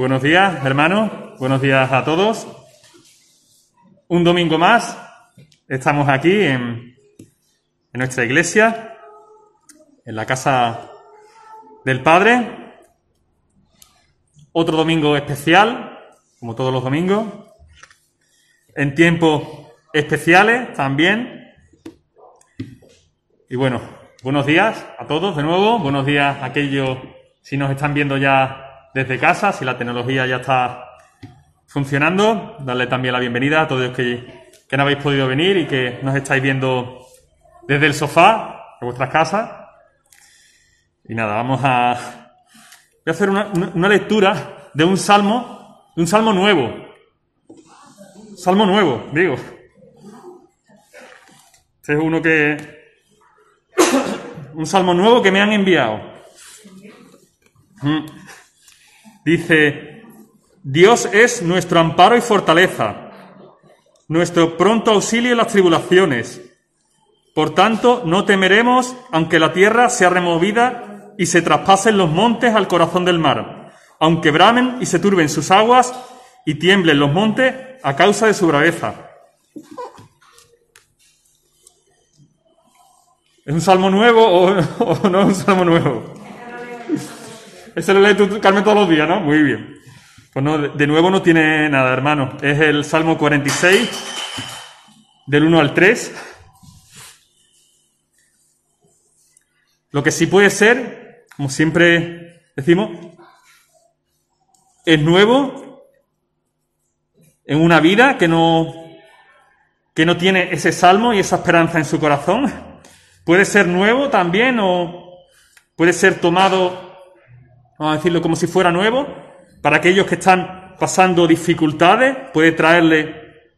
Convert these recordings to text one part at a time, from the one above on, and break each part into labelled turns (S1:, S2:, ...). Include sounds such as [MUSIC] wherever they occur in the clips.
S1: Buenos días, hermanos. Buenos días a todos. Un domingo más. Estamos aquí en, nuestra iglesia, en la casa del Padre. Otro domingo especial, como todos los domingos. En tiempos especiales también. Y bueno, buenos días a todos de nuevo. Buenos días a aquellos si nos están viendo ya desde casa, si la tecnología ya está funcionando. Darle también la bienvenida a todos los que, no habéis podido venir y que nos estáis viendo desde el sofá de vuestras casas. Y nada, vamos a, voy a hacer una, una- una lectura de un salmo, de un salmo nuevo. Salmo nuevo, digo. Este es uno que, un salmo nuevo que me han enviado. Mm. Dice, Dios es nuestro amparo y fortaleza, nuestro pronto auxilio en las tribulaciones. Por tanto, no temeremos aunque la tierra sea removida y se traspasen los montes al corazón del mar, aunque bramen y se turben sus aguas y tiemblen los montes a causa de su braveza. ¿Es un salmo nuevo o, no es un salmo nuevo? Ese lo lees tú, Carmen, todos los días, ¿no? Muy bien. Pues no, de, de nuevo no tiene nada, hermano. Es el Salmo 46, del 1 al 3. Lo que sí puede ser, como siempre decimos, es nuevo en una vida que no, que no tiene ese salmo y esa esperanza en su corazón. Puede ser nuevo también o puede ser tomado vamos a decirlo como si fuera nuevo, para aquellos que están pasando dificultades, puede traerle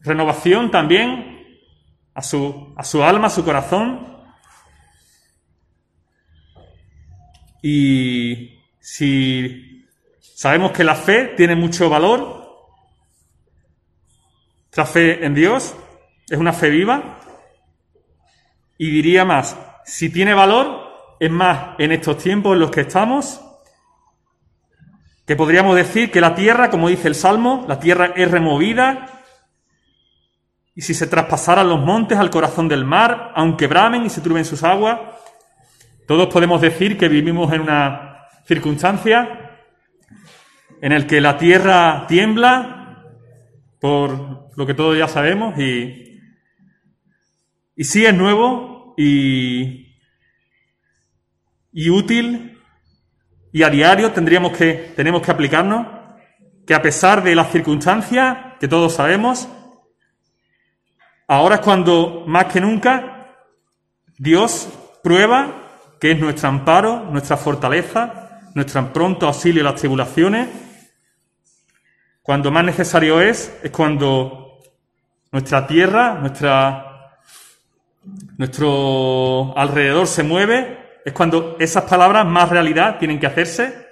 S1: renovación también a su, a su alma, a su corazón. Y si sabemos que la fe tiene mucho valor, nuestra fe en Dios es una fe viva, y diría más, si tiene valor, es más, en estos tiempos en los que estamos, que podríamos decir que la tierra, como dice el Salmo, la tierra es removida, y si se traspasaran los montes al corazón del mar, aunque bramen y se turben sus aguas, todos podemos decir que vivimos en una circunstancia en el que la tierra tiembla, por lo que todos ya sabemos, y, y sí es nuevo, y, y útil y a diario tendríamos que, tenemos que aplicarnos que a pesar de las circunstancias que todos sabemos, ahora es cuando más que nunca Dios prueba que es nuestro amparo, nuestra fortaleza, nuestro pronto auxilio en las tribulaciones. Cuando más necesario es, es cuando nuestra tierra, nuestra, nuestro alrededor se mueve, es cuando esas palabras más realidad tienen que hacerse,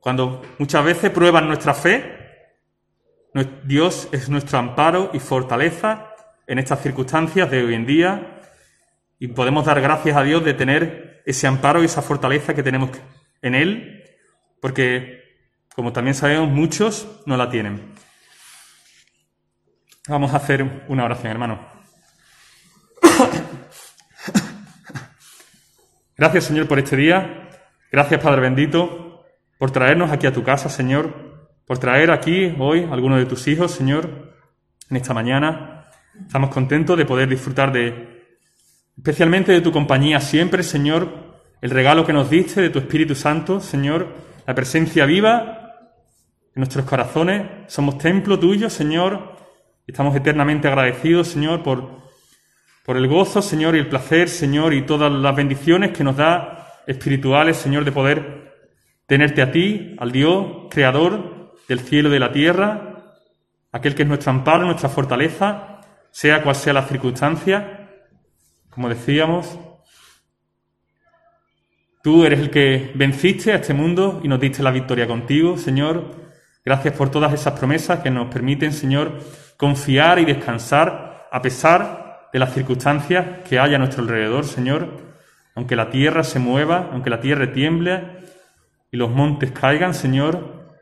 S1: cuando muchas veces prueban nuestra fe. Dios es nuestro amparo y fortaleza en estas circunstancias de hoy en día y podemos dar gracias a Dios de tener ese amparo y esa fortaleza que tenemos en Él, porque, como también sabemos, muchos no la tienen. Vamos a hacer una oración, hermano. Gracias, Señor, por este día. Gracias, Padre bendito, por traernos aquí a tu casa, Señor, por traer aquí hoy a algunos de tus hijos, Señor, en esta mañana. Estamos contentos de poder disfrutar de, especialmente de tu compañía siempre, Señor, el regalo que nos diste de tu Espíritu Santo, Señor, la presencia viva en nuestros corazones. Somos templo tuyo, Señor, estamos eternamente agradecidos, Señor, por, por el gozo, Señor, y el placer, Señor, y todas las bendiciones que nos da espirituales, Señor, de poder tenerte a ti, al Dios, creador del cielo y de la tierra, aquel que es nuestro amparo, nuestra fortaleza, sea cual sea la circunstancia, como decíamos, tú eres el que venciste a este mundo y nos diste la victoria contigo, Señor. Gracias por todas esas promesas que nos permiten, Señor, confiar y descansar a pesar de las circunstancias que haya a nuestro alrededor, Señor. aunque la tierra se mueva, aunque la tierra tiemble y los montes caigan, Señor,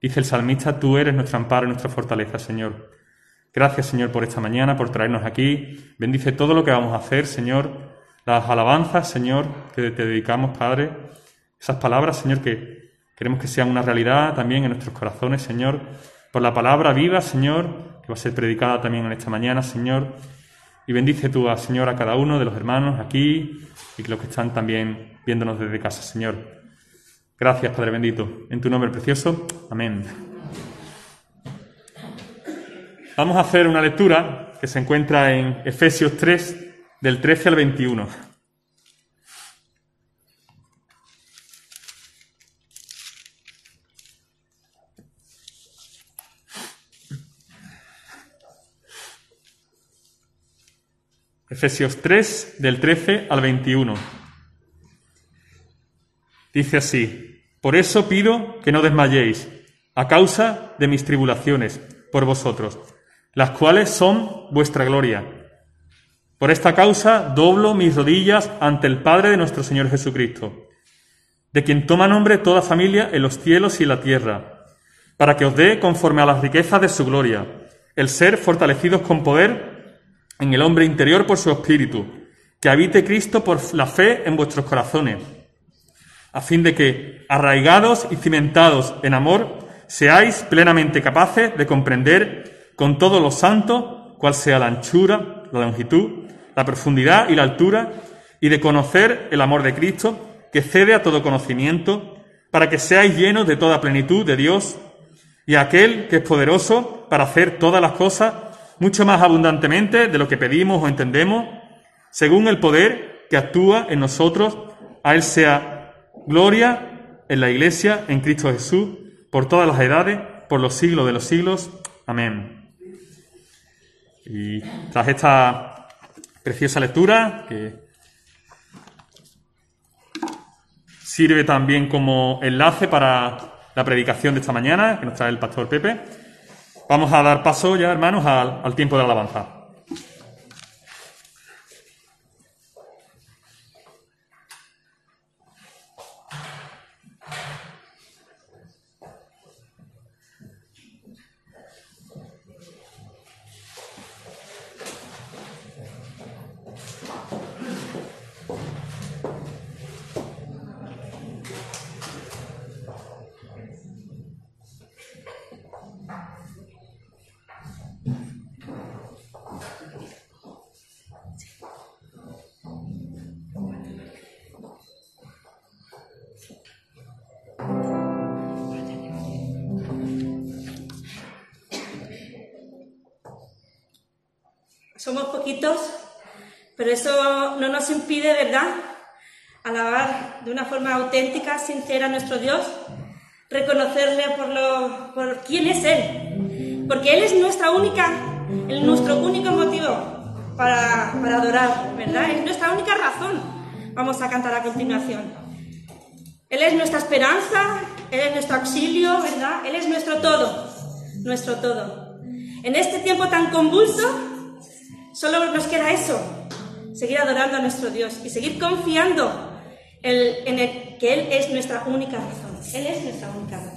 S1: dice el salmista, tú eres nuestro amparo y nuestra fortaleza, Señor. Gracias, Señor, por esta mañana, por traernos aquí. Bendice todo lo que vamos a hacer, Señor. Las alabanzas, Señor, que te dedicamos, Padre. Esas palabras, Señor, que queremos que sean una realidad también en nuestros corazones, Señor. Por la palabra viva, Señor, que va a ser predicada también en esta mañana, Señor. Y bendice tú, Señor, a cada uno de los hermanos aquí y los que están también viéndonos desde casa, Señor. Gracias, Padre bendito. En tu nombre precioso. Amén. Vamos a hacer una lectura que se encuentra en Efesios 3, del 13 al 21. Efesios 3, del 13 al 21. Dice así, por eso pido que no desmayéis, a causa de mis tribulaciones por vosotros las cuales son vuestra gloria. Por esta causa doblo mis rodillas ante el Padre de nuestro Señor Jesucristo, de quien toma nombre toda familia en los cielos y la tierra, para que os dé, conforme a las riquezas de su gloria, el ser fortalecidos con poder en el hombre interior por su espíritu, que habite Cristo por la fe en vuestros corazones, a fin de que, arraigados y cimentados en amor, seáis plenamente capaces de comprender con todos los santos, cuál sea la anchura, la longitud, la profundidad y la altura, y de conocer el amor de Cristo, que cede a todo conocimiento, para que seáis llenos de toda plenitud de Dios, y aquel que es poderoso para hacer todas las cosas mucho más abundantemente de lo que pedimos o entendemos, según el poder que actúa en nosotros, a Él sea gloria en la Iglesia, en Cristo Jesús, por todas las edades, por los siglos de los siglos. Amén. Y tras esta preciosa lectura, que sirve también como enlace para la predicación de esta mañana, que nos trae el pastor Pepe, vamos a dar paso ya, hermanos, al, al tiempo de alabanza.
S2: Somos poquitos, pero eso no nos impide, ¿verdad?, alabar de una forma auténtica, sincera a nuestro Dios, reconocerle por, lo, por quién es Él, porque Él es nuestra única, nuestro único motivo para, para adorar, ¿verdad? Es nuestra única razón. Vamos a cantar a continuación. Él es nuestra esperanza, Él es nuestro auxilio, ¿verdad? Él es nuestro todo, nuestro todo. En este tiempo tan convulso, Solo nos queda eso, seguir adorando a nuestro Dios y seguir confiando en el, que Él es nuestra única razón. Él es nuestra única razón.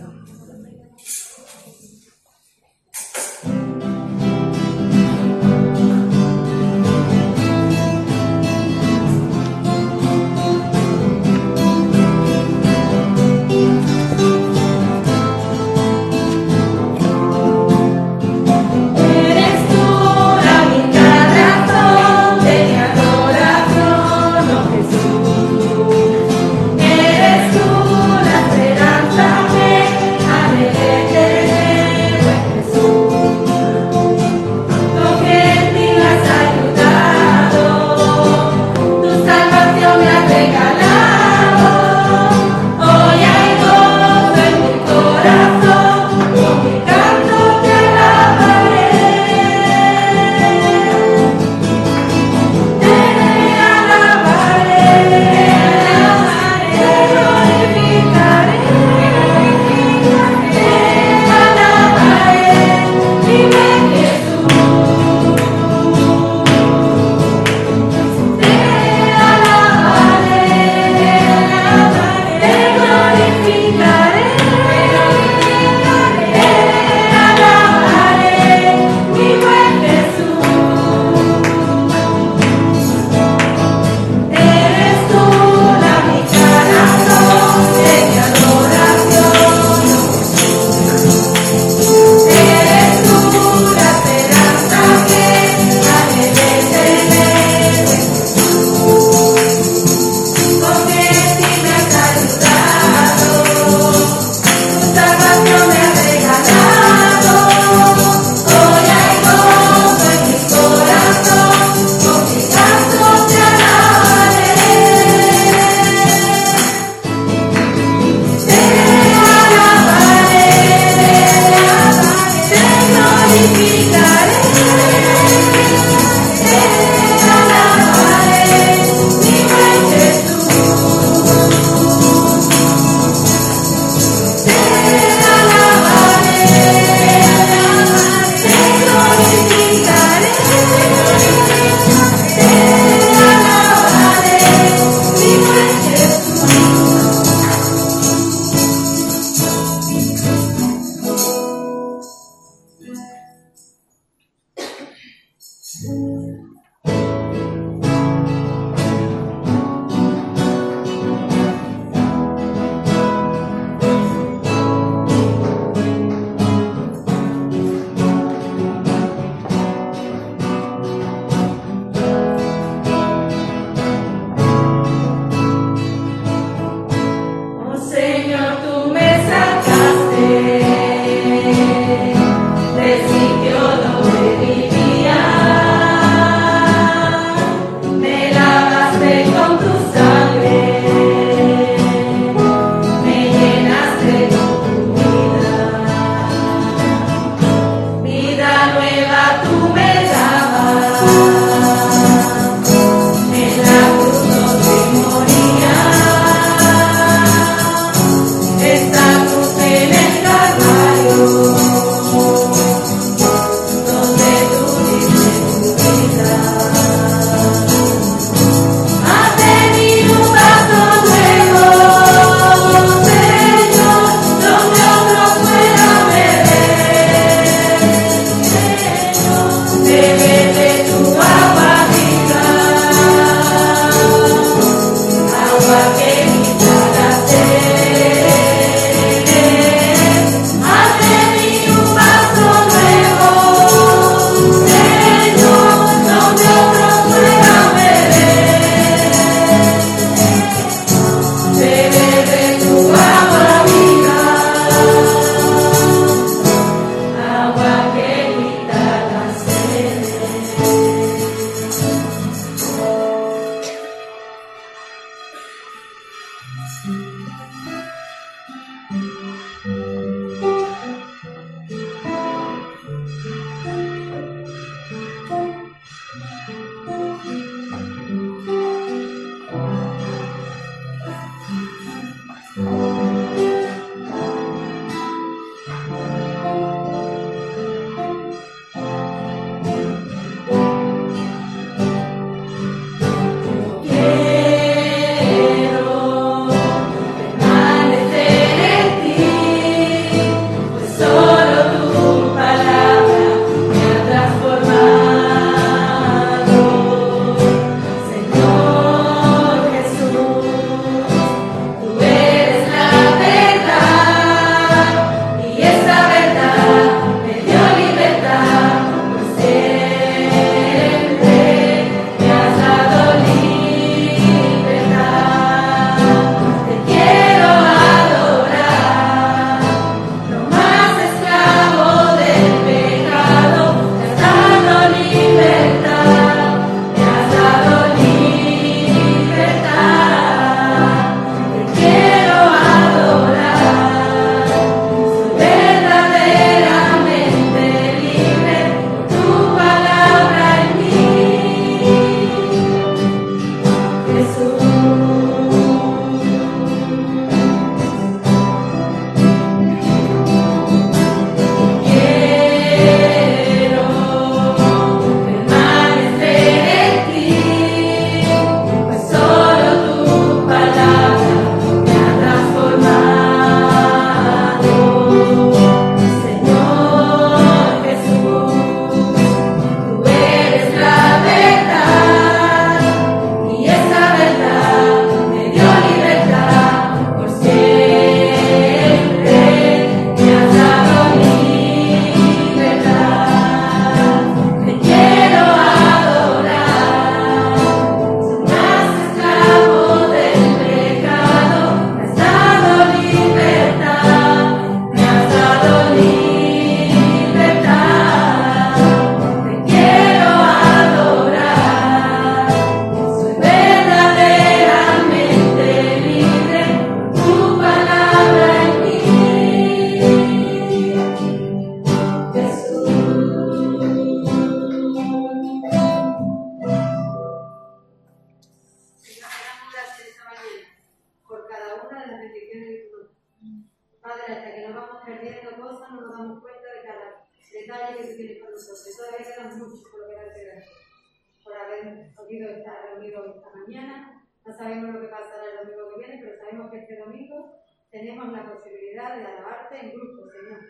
S3: Que este domingo tenemos la posibilidad de alabarte en grupo, Señor.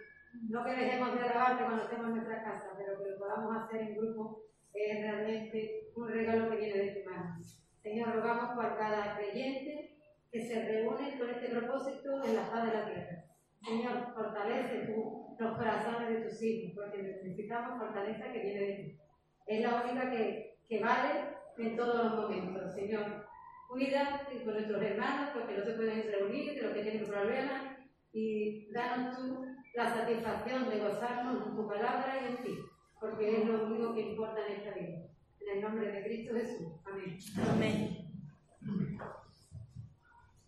S3: No que dejemos de alabarte cuando estemos en nuestra casa, pero que lo podamos hacer en grupo es realmente un regalo que viene de tu mano. Señor, rogamos por cada creyente que se reúne con este propósito en la paz de la tierra. Señor, fortalece tú los corazones de tus hijos, porque necesitamos fortaleza que viene de ti. Es la única que, que vale en todos los momentos, Señor cuídate con nuestros hermanos porque no se pueden reunir, que los que tienen problemas, y danos tú la satisfacción de gozarnos en tu palabra y en ti, porque es lo único que importa en esta vida. En el nombre de Cristo Jesús. Amén.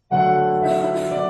S2: Amén.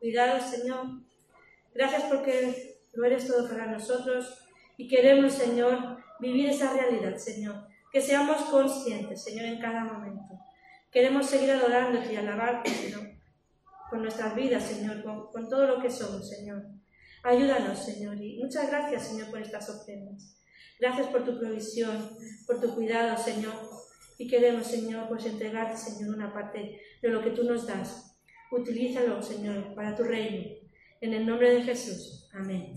S2: Cuidado, Señor. Gracias porque lo eres todo para nosotros y queremos, Señor, vivir esa realidad, Señor. Que seamos conscientes, Señor, en cada momento. Queremos seguir adorándote y alabarte, Señor, con nuestras vidas, Señor, con, con todo lo que somos, Señor. Ayúdanos, Señor, y muchas gracias, Señor, por estas ofrendas. Gracias por tu provisión, por tu cuidado, Señor. Y queremos, Señor, pues entregarte, Señor, una parte de lo que tú nos das. Utilízalo, Señor, para tu reino. En el nombre de Jesús. Amén.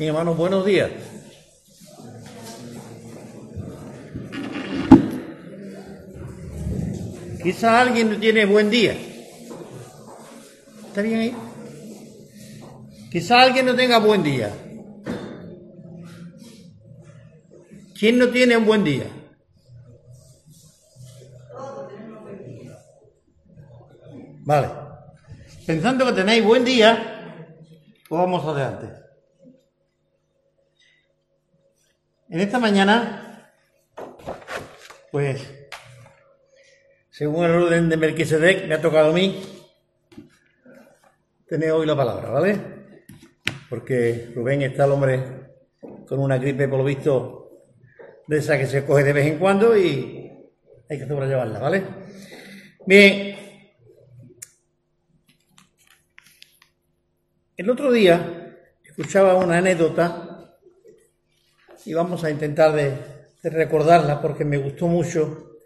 S4: Mi buenos días. Quizá alguien no tiene buen día. ¿Está bien ahí? Quizá alguien no tenga buen día. ¿Quién no tiene un buen día? Vale. Pensando que tenéis buen día, pues vamos adelante. En esta mañana, pues, según el orden de Melquisedec, me ha tocado a mí tener hoy la palabra, ¿vale? Porque Rubén está el hombre con una gripe, por lo visto, de esa que se coge de vez en cuando y hay que sobrellevarla, ¿vale? Bien. El otro día escuchaba una anécdota y vamos a intentar de, recordarla porque me gustó mucho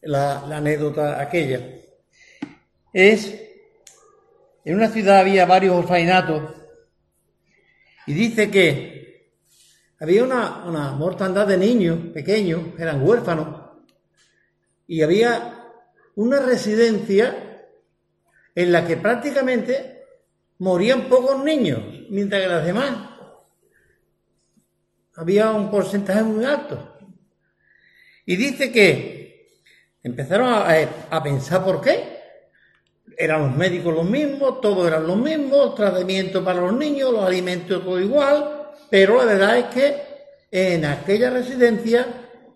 S4: la, la, anécdota aquella. Es, en una ciudad había varios orfanatos y dice que había una, una mortandad de niños pequeños, eran huérfanos, y había una residencia en la que prácticamente morían pocos niños, mientras que las demás había un porcentaje muy alto. Y dice que empezaron a, a, pensar por qué. Eran los médicos los mismos, todos eran los mismos, tratamiento para los niños, los alimentos todo igual, pero la verdad es que en aquella residencia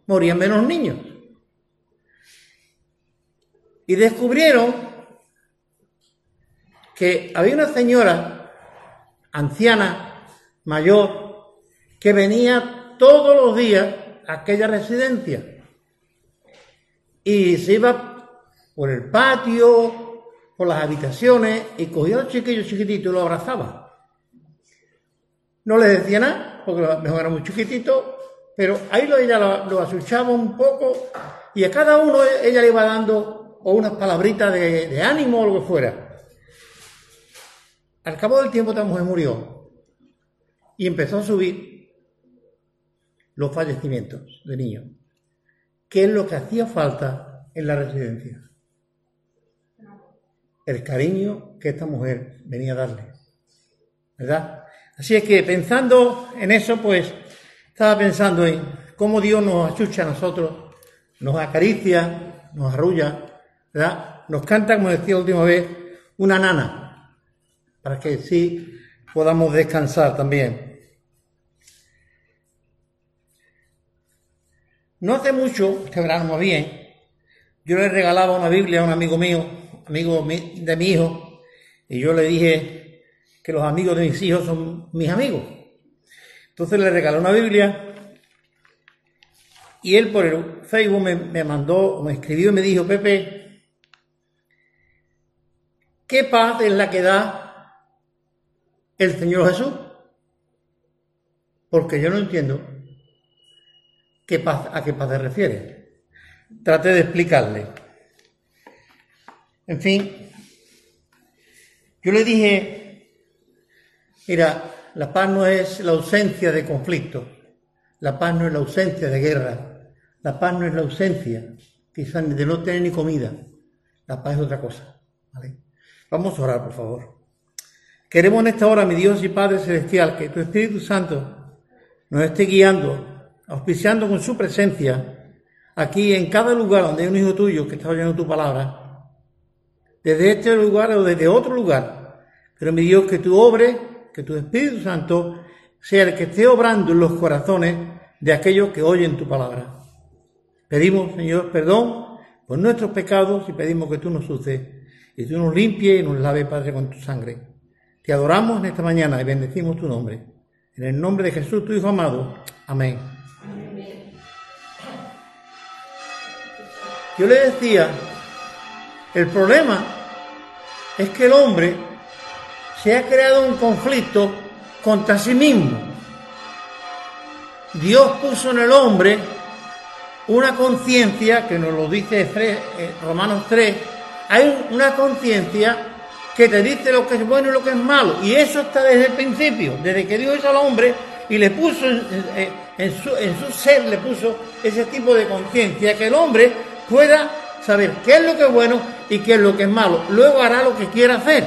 S4: morían menos niños. Y descubrieron que había una señora anciana, mayor, que venía todos los días a aquella residencia y se iba por el patio, por las habitaciones y cogía a los chiquillos chiquititos y los abrazaba. No les decía nada, porque mejor era muy chiquitito, pero ahí lo, ella lo, lo asuchaba un poco y a cada uno ella le iba dando unas palabritas de, de ánimo o lo que fuera. Al cabo del tiempo esta mujer murió y empezó a subir los fallecimientos de niños. ¿Qué es lo que hacía falta en la residencia? El cariño que esta mujer venía a darle. ¿Verdad? Así es que pensando en eso, pues estaba pensando en cómo Dios nos achucha a nosotros, nos acaricia, nos arrulla, ¿verdad? Nos canta, como decía la última vez, una nana, para que sí podamos descansar también. No hace mucho, este verano más bien, yo le regalaba una Biblia a un amigo mío, amigo de mi hijo, y yo le dije que los amigos de mis hijos son mis amigos. Entonces le regalé una Biblia y él por el Facebook me, me mandó, me escribió y me dijo, Pepe, ¿qué paz es la que da el Señor Jesús? Porque yo no entiendo qué paz, a qué paz se refiere. Traté de explicarle. En fin, yo le dije, mira, la paz no es la ausencia de conflicto, la paz no es la ausencia de guerra, la paz no es la ausencia quizás de no tener ni comida, la paz es otra cosa. Vamos a orar, por favor. Queremos en esta hora, mi Dios y Padre Celestial, que tu Espíritu Santo nos esté guiando, auspiciando con su presencia, aquí en cada lugar donde hay un hijo tuyo que está oyendo tu palabra, desde este lugar o desde otro lugar. Pero mi Dios, que tu obre, que tu Espíritu Santo sea el que esté obrando en los corazones de aquellos que oyen tu palabra. Pedimos, Señor, perdón por nuestros pecados y pedimos que tú nos uses y tú nos limpies y nos laves, Padre, con tu sangre. Te adoramos en esta mañana y bendecimos tu nombre. En el nombre de Jesús, tu Hijo amado. Amén. Yo le decía, el problema es que el hombre se ha creado un conflicto contra sí mismo. Dios puso en el hombre una conciencia, que nos lo dice eh, Romanos 3, hay una conciencia que te dice lo que es bueno y lo que es malo. Y eso está desde el principio, desde que Dios hizo al hombre y le puso en, su, en su ser, le puso ese tipo de conciencia, que el hombre pueda saber qué es lo que es bueno y qué es lo que es malo. Luego hará lo que quiera hacer,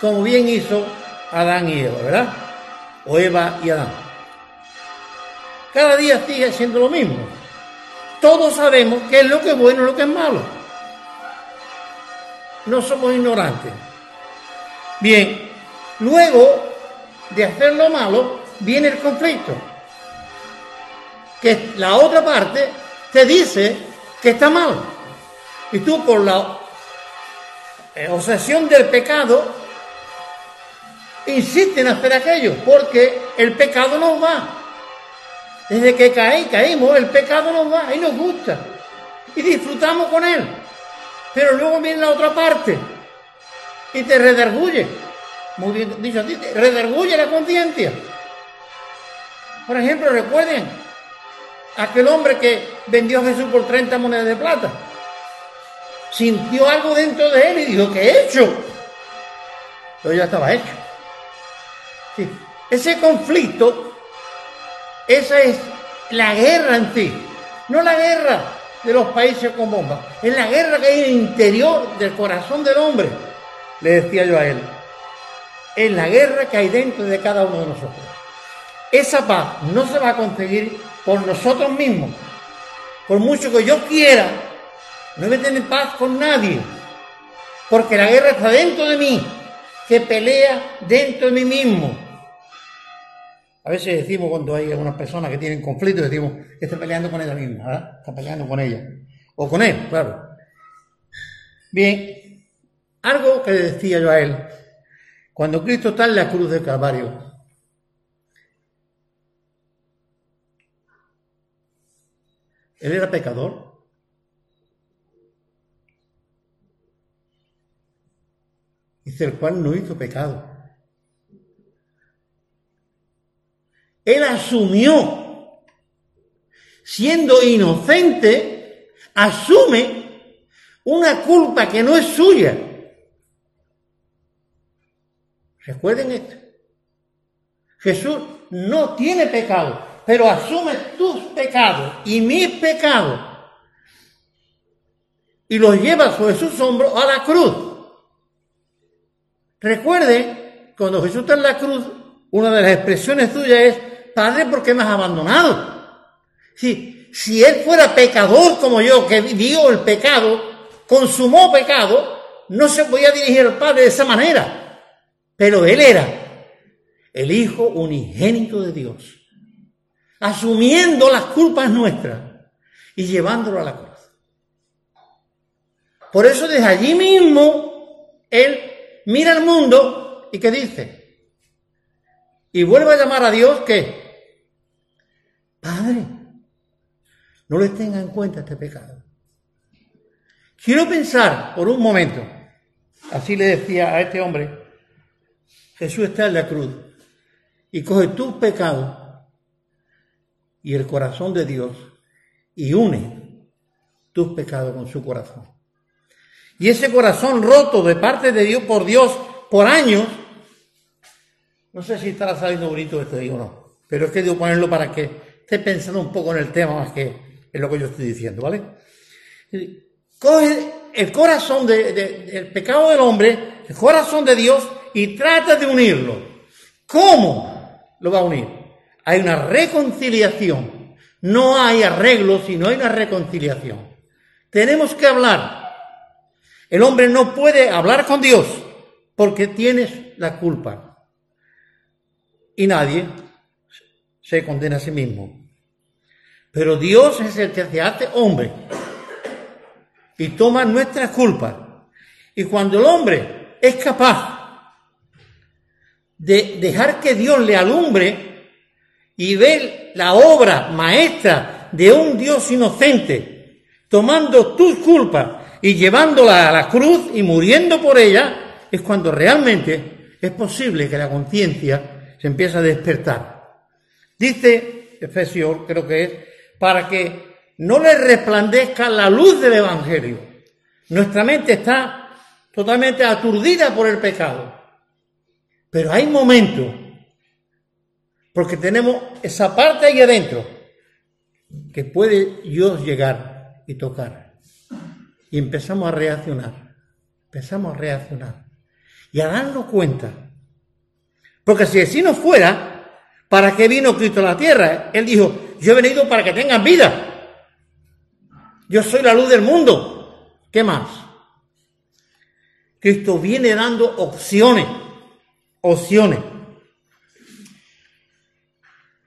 S4: como bien hizo Adán y Eva, ¿verdad? O Eva y Adán. Cada día sigue siendo lo mismo. Todos sabemos qué es lo que es bueno y lo que es malo. No somos ignorantes. Bien, luego de hacer lo malo viene el conflicto. Que la otra parte te dice que está mal. Y tú por la obsesión del pecado insistes en hacer aquello, porque el pecado nos va. Desde que caí, caímos, el pecado nos va y nos gusta. Y disfrutamos con él. Pero luego viene la otra parte y te redarguye. Muy bien dicho a ti, te redarguye la conciencia. Por ejemplo, recuerden aquel hombre que vendió a Jesús por 30 monedas de plata. Sintió algo dentro de él y dijo, ¿qué he hecho? Pero ya estaba hecho. Ese conflicto esa es la guerra en ti, no la guerra de los países con bombas, es la guerra que hay en el interior del corazón del hombre, le decía yo a él. Es la guerra que hay dentro de cada uno de nosotros. Esa paz no se va a conseguir por nosotros mismos. Por mucho que yo quiera, no voy a tener paz con nadie. Porque la guerra está dentro de mí, que pelea dentro de mí mismo. A veces decimos cuando hay algunas personas que tienen conflicto, decimos que está peleando con ella misma, ¿verdad? Está peleando con ella. O con él, claro. Bien, algo que decía yo a él, cuando Cristo está en la cruz del Calvario, ¿él era pecador? Dice, el cual no hizo pecado. Él asumió, siendo inocente, asume una culpa que no es suya. Recuerden esto. Jesús no tiene pecado, pero asume tus pecados y mis pecados y los lleva sobre sus hombros a la cruz. Recuerden, cuando Jesús está en la cruz, una de las expresiones suyas es, Padre, ¿por qué me has abandonado? Si, si él fuera pecador como yo, que vivió el pecado, consumó pecado, no se podía dirigir al Padre de esa manera. Pero él era el Hijo unigénito de Dios, asumiendo las culpas nuestras y llevándolo a la cruz. Por eso desde allí mismo, él mira al mundo y que dice, y vuelve a llamar a Dios que Padre, no les tenga en cuenta este pecado. Quiero pensar por un momento, así le decía a este hombre, Jesús está en la cruz y coge tus pecados y el corazón de Dios y une tus pecados con su corazón. Y ese corazón roto de parte de Dios por Dios por años, No sé si estará saliendo bonito esto o no, pero es que debo ponerlo para que esté pensando un poco en el tema más que en lo que yo estoy diciendo, ¿vale? Coge el corazón del pecado del hombre, el corazón de Dios y trata de unirlo. ¿Cómo lo va a unir? Hay una reconciliación. No hay arreglo, sino hay una reconciliación. Tenemos que hablar. El hombre no puede hablar con Dios porque tienes la culpa. Y nadie se condena a sí mismo. Pero Dios es el que se hace hombre y toma nuestras culpas. Y cuando el hombre es capaz de dejar que Dios le alumbre y ver la obra maestra de un Dios inocente, tomando tus culpas y llevándola a la cruz y muriendo por ella, es cuando realmente es posible que la conciencia se empiece a despertar. Dice Efesios, creo que es, para que no le resplandezca la luz del Evangelio. Nuestra mente está totalmente aturdida por el pecado. Pero hay momentos, porque tenemos esa parte ahí adentro, que puede Dios llegar y tocar. Y empezamos a reaccionar, empezamos a reaccionar. Y a darnos cuenta. Porque si así no fuera, ¿para qué vino Cristo a la tierra? Él dijo, yo he venido para que tengan vida yo soy la luz del mundo. ¿Qué más? Cristo viene dando opciones, opciones.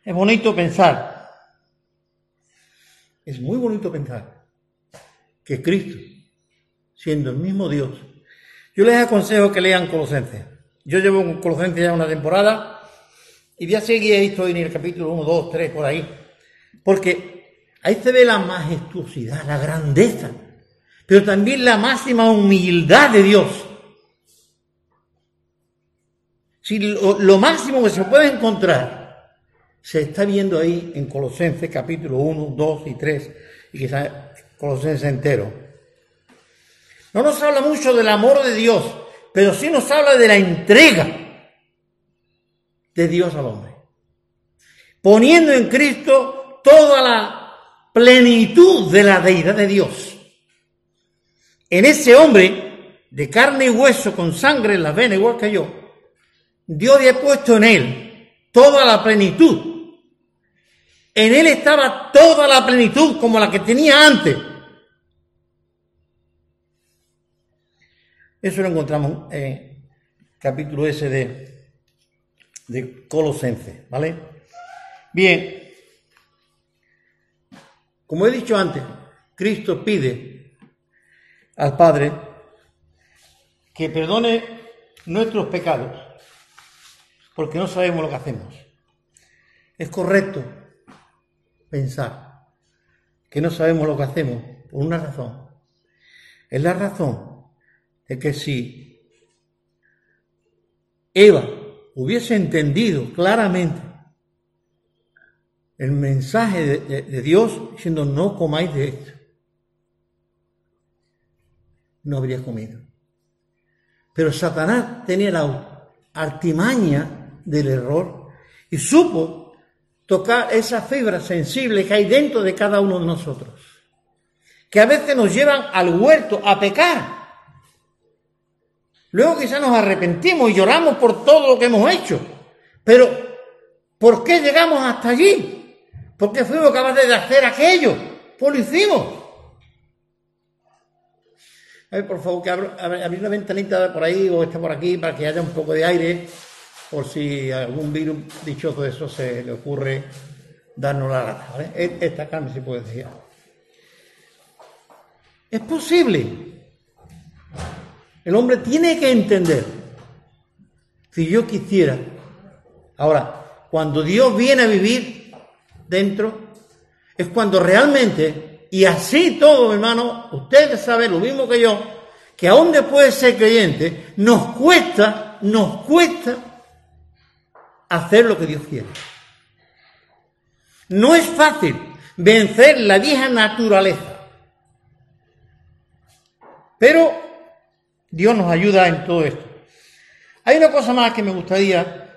S4: Es bonito pensar, es muy bonito pensar que Cristo, siendo el mismo Dios, yo les aconsejo que lean Colosenses. Yo llevo un Colosenses ya una temporada y ya seguí esto en el capítulo 1, 2, 3, por ahí. Porque Ahí se ve la majestuosidad, la grandeza, pero también la máxima humildad de Dios. Si lo, máximo que se puede encontrar se está viendo ahí en Colosenses capítulo 1, 2 y 3, y quizás Colosenses entero. No nos habla mucho del amor de Dios, pero sí nos habla de la entrega de Dios al hombre. Poniendo en Cristo toda la plenitud de la deidad de Dios. En ese hombre, de carne y hueso, con sangre en la vena, igual que yo, Dios había puesto en él toda la plenitud. En él estaba toda la plenitud como la que tenía antes. Eso lo encontramos en capítulo ese de, de Colosense, ¿vale? Bien, como he dicho antes, Cristo pide al Padre que perdone nuestros pecados, porque no sabemos lo que hacemos. Es correcto pensar que no sabemos lo que hacemos por una razón. Es la razón de que si Eva hubiese entendido claramente el mensaje de, Dios diciendo no comáis de esto. No habría comido. Pero Satanás tenía la artimaña del error y supo tocar esa fibra sensible que hay dentro de cada uno de nosotros, que a veces nos llevan al huerto a pecar. Luego quizás nos arrepentimos y lloramos por todo lo que hemos hecho, pero ¿por qué llegamos hasta allí? ¿Por qué fuimos capaces de hacer aquello? Pues lo hicimos. A ver, por favor, que abrir una ventanita por ahí o está por aquí para que haya un poco de aire, por si algún virus dichoso de eso se le ocurre darnos la. ¿vale? E, esta carne se puede decir. Es posible. El hombre tiene que entender. Si yo quisiera. Ahora, cuando Dios viene a vivir, dentro, es cuando realmente, y así todo, hermano, ustedes saben lo mismo que yo, que aún después de ser creyente, nos cuesta, nos cuesta hacer lo que Dios quiere. No es fácil vencer la vieja naturaleza. Pero Dios nos ayuda en todo esto. Hay una cosa más que me gustaría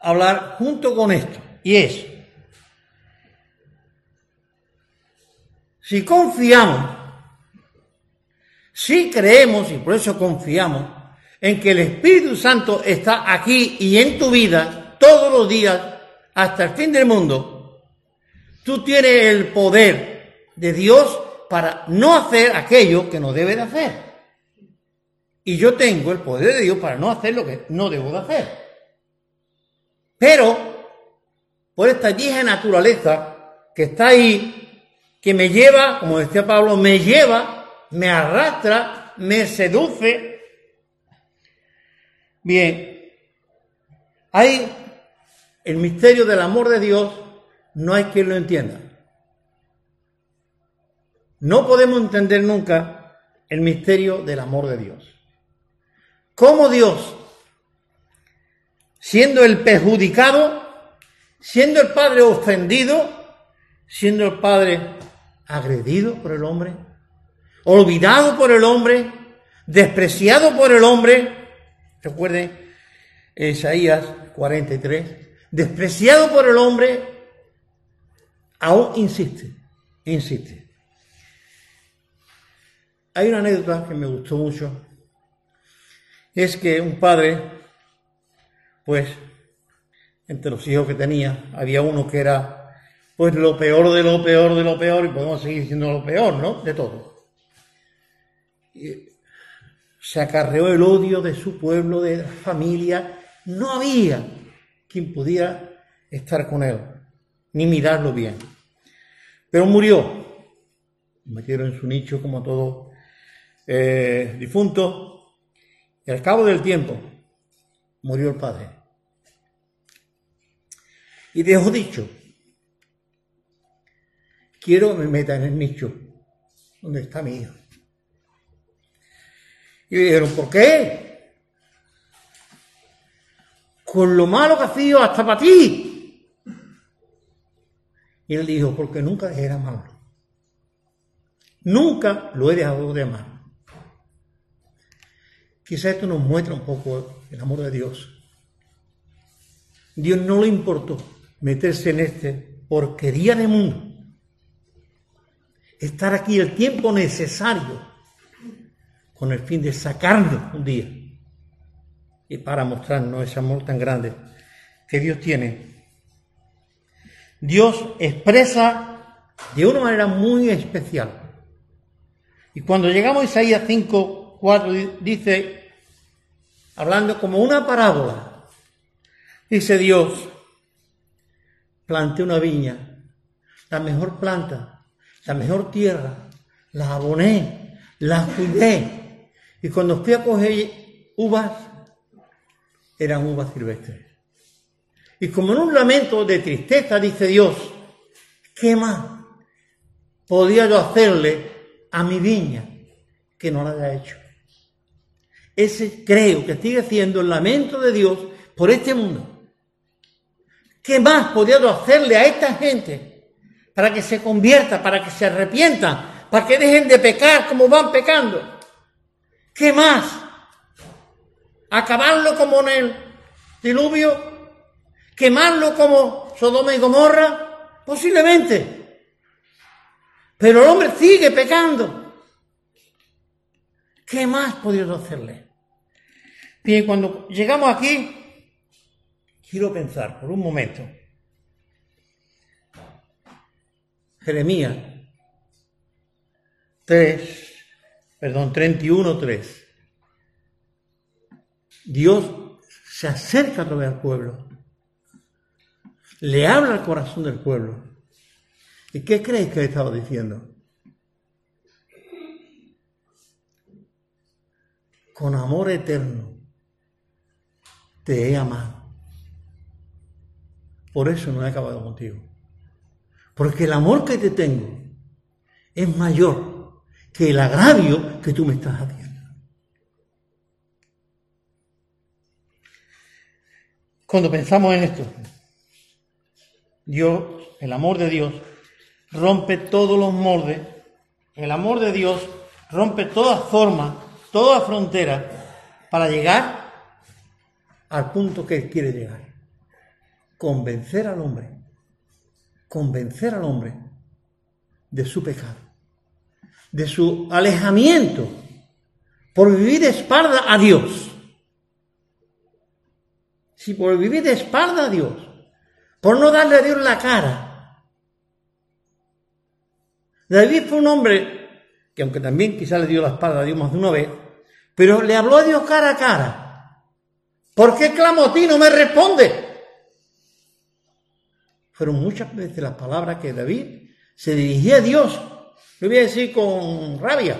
S4: hablar junto con esto, y es, si confiamos, si creemos, y por eso confiamos, en que el Espíritu Santo está aquí y en tu vida todos los días hasta el fin del mundo, tú tienes el poder de Dios para no hacer aquello que no debe de hacer. Y yo tengo el poder de Dios para no hacer lo que no debo de hacer. Pero, por esta vieja naturaleza que está ahí, que me lleva, como decía Pablo, me lleva, me arrastra, me seduce. Bien, hay el misterio del amor de Dios, no hay quien lo entienda. No podemos entender nunca el misterio del amor de Dios cómo Dios, siendo el perjudicado, siendo el Padre ofendido, siendo el Padre agredido por el hombre, olvidado por el hombre, despreciado por el hombre, recuerden Isaías 43, despreciado por el hombre, aún insiste, insiste. Hay una anécdota que me gustó mucho es que un padre, pues, entre los hijos que tenía, había uno que era, pues, lo peor de lo peor de lo peor, y podemos seguir diciendo lo peor, ¿no? De todo. Se acarreó el odio de su pueblo, de la familia. No había quien pudiera estar con él, ni mirarlo bien. Pero murió. Metieron en su nicho como todo eh, difunto y al cabo del tiempo murió el padre. Y dejó dicho, quiero que me meta en el nicho donde está mi hijo. Y dijeron, ¿por qué? Con lo malo que ha sido hasta para ti. Y él dijo, porque nunca dejé de amarlo. Nunca lo he dejado de amar. Quizá esto nos muestra un poco el amor de Dios. Dios no le importó meterse en este porquería de mundo. Estar aquí el tiempo necesario con el fin de sacarnos un día y para mostrarnos ese amor tan grande que Dios tiene. Dios expresa de una manera muy especial. Y cuando llegamos a Isaías 5, 4 dice, hablando como una parábola, dice Dios, planté una viña, la mejor planta, la mejor tierra, la aboné, la cuidé, y cuando fui a coger uvas, eran uvas silvestres. Y como en un lamento de tristeza, dice Dios, ¿qué más podía yo hacerle a mi viña que no la haya hecho? Ese creo que sigue siendo el lamento de Dios por este mundo. ¿Qué más podía hacerle a esta gente para que se convierta, para que se arrepientan, para que dejen de pecar como van pecando? ¿Qué más? ¿Acabarlo como en el diluvio? ¿Quemarlo como Sodoma y Gomorra? Posiblemente. Pero el hombre sigue pecando. ¿Qué más podía hacerle? Bien, cuando llegamos aquí, quiero pensar por un momento. Jeremías 3, perdón, 31, 3. Dios se acerca a través del pueblo. Le habla al corazón del pueblo. ¿Y qué creéis que he estado diciendo? Con amor eterno te he amado. Por eso no he acabado contigo. Porque el amor que te tengo es mayor que el agravio que tú me estás haciendo. Cuando pensamos en esto, Dios, el amor de Dios, rompe todos los moldes. El amor de Dios rompe todas formas, todas fronteras para llegar al punto que quiere llegar. convencer al hombre, convencer al hombre de su pecado, de su alejamiento por vivir de espalda a Dios. Si por vivir de espalda a Dios, por no darle a Dios la cara. David fue un hombre que aunque también quizá le dio la espalda a Dios más de una vez, pero le habló a Dios cara a cara. ¿Por qué clamo a ti no me responde? Fueron muchas veces las palabras que David se dirigía a Dios. Lo voy a decir con rabia.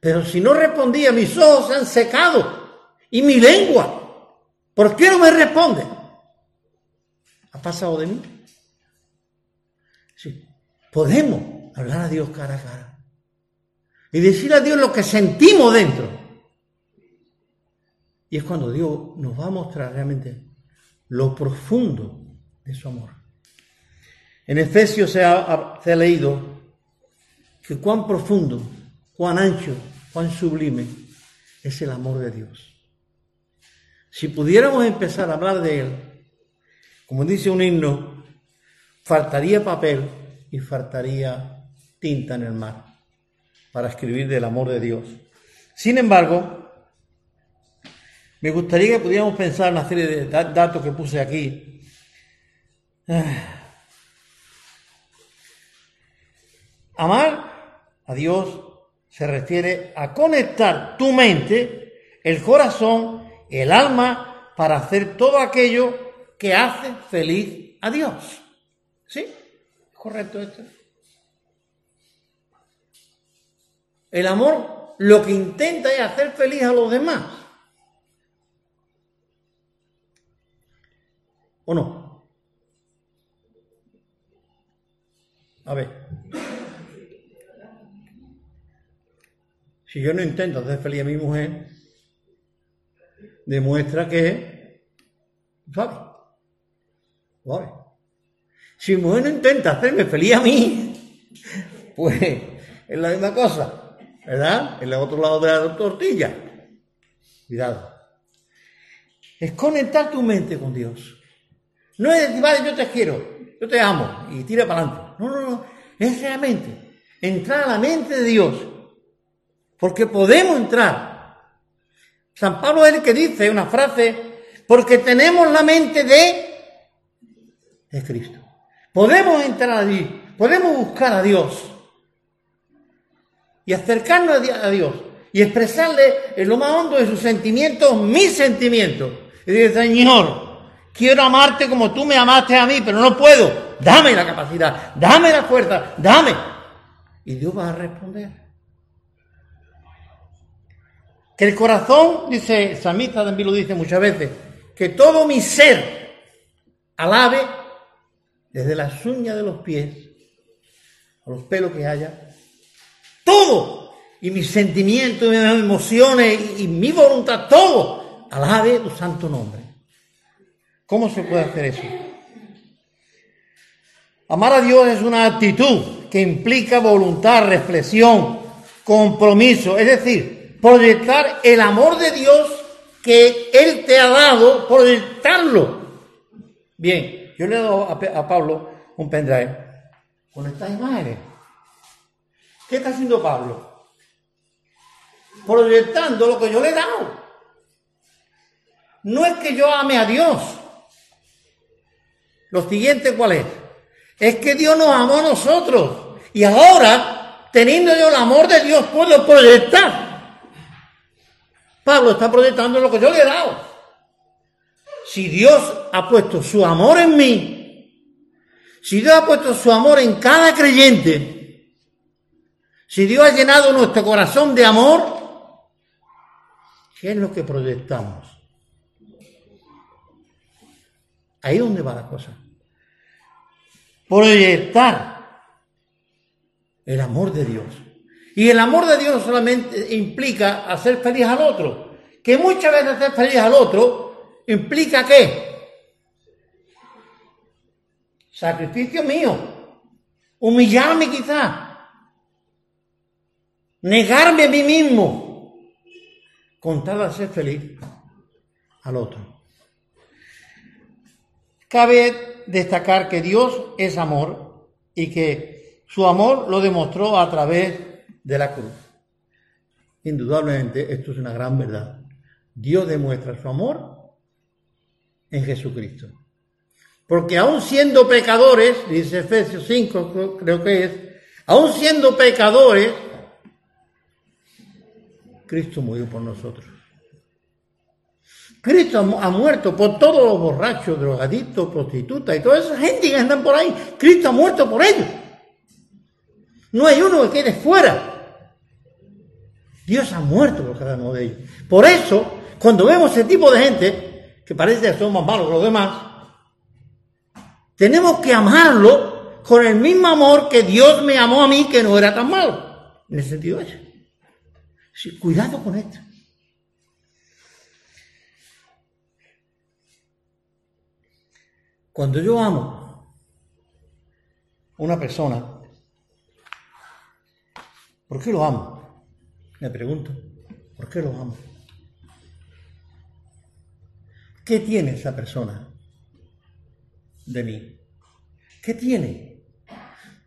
S4: Pero si no respondía, mis ojos se han secado y mi lengua. ¿Por qué no me responde? ¿Ha pasado de mí? Sí. Podemos hablar a Dios cara a cara. Y decir a Dios lo que sentimos dentro. Y es cuando Dios nos va a mostrar realmente lo profundo de su amor. En Efesios se ha, leído que cuán profundo, cuán ancho, cuán sublime es el amor de Dios. Si pudiéramos empezar a hablar de Él, como dice un himno, faltaría papel y faltaría tinta en el mar para escribir del amor de Dios. Sin embargo, me gustaría que pudiéramos pensar en una serie de datos que puse aquí. Ah, Amar a Dios se refiere a conectar tu mente, el corazón, el alma, para hacer todo aquello que hace feliz a Dios. ¿Sí? ¿Es correcto esto? El amor lo que intenta es hacer feliz a los demás. ¿O no? A ver. Si yo no intento hacer feliz a mi mujer, demuestra que, ¿sabe? ¿Sabe? Si mi mujer no intenta hacerme feliz a mí, [LAUGHS] pues es la misma cosa, ¿verdad? En el otro lado de la tortilla. Cuidado. Es conectar tu mente con Dios. No es decir, vale, yo te quiero, yo te amo y tira para adelante. No, no, no. Es realmente entrar a la mente de Dios porque podemos entrar. San Pablo es el que dice una frase, porque tenemos la mente de, de Cristo. Podemos entrar allí, podemos buscar a Dios y acercarnos a Dios y expresarle en lo más hondo de sus sentimientos mis sentimientos. Y decir, Señor, quiero amarte como tú me amaste a mí, pero no puedo. Dame la capacidad, dame la fuerza, dame. Y Dios va a responder. Que el corazón, dice Samita también lo dice muchas veces, que todo mi ser alabe desde las uñas de los pies a los pelos que haya, todo, y mis sentimientos, mis emociones y, mi voluntad, todo, alabe tu santo nombre. ¿Cómo se puede hacer eso? Amar a Dios es una actitud que implica voluntad, reflexión, compromiso, es decir, proyectar el amor de Dios que Él te ha dado, proyectarlo. Bien, yo le he dado a, Pablo un pendrive con estas imágenes. ¿Qué está haciendo Pablo? Proyectando lo que yo le he dado. No es que yo ame a Dios. Lo siguiente, ¿cuál es? Es que Dios nos amó a nosotros. Y ahora, teniendo yo el amor de Dios, puedo proyectar Pablo está proyectando lo que yo le he dado. Si Dios ha puesto su amor en mí, si Dios ha puesto su amor en cada creyente, si Dios ha llenado nuestro corazón de amor, ¿qué es lo que proyectamos? Ahí es donde va la cosa. Proyectar el amor de Dios. Y el amor de Dios solamente implica hacer feliz al otro. Que muchas veces hacer feliz al otro implica qué? Sacrificio mío. Humillarme quizá. Negarme a mí mismo. Con tal de hacer feliz al otro. Cabe destacar que Dios es amor y que su amor lo demostró a través de la cruz. Indudablemente esto es una gran verdad. Dios demuestra su amor en Jesucristo. Porque aún siendo pecadores, dice Efesios 5, creo que es, aún siendo pecadores, Cristo murió por nosotros. Cristo ha muerto por todos los borrachos, drogadictos, prostitutas y toda esa gente que andan por ahí. Cristo ha muerto por ellos. No hay uno que quede fuera. Dios ha muerto por cada uno de ellos. Por eso, cuando vemos ese tipo de gente, que parece que son más malos que los demás, tenemos que amarlo con el mismo amor que Dios me amó a mí, que no era tan malo. En el sentido ese. Sí, cuidado con esto. Cuando yo amo a una persona, ¿por qué lo amo? Me pregunto, ¿por qué lo amo? ¿Qué tiene esa persona de mí? ¿Qué tiene?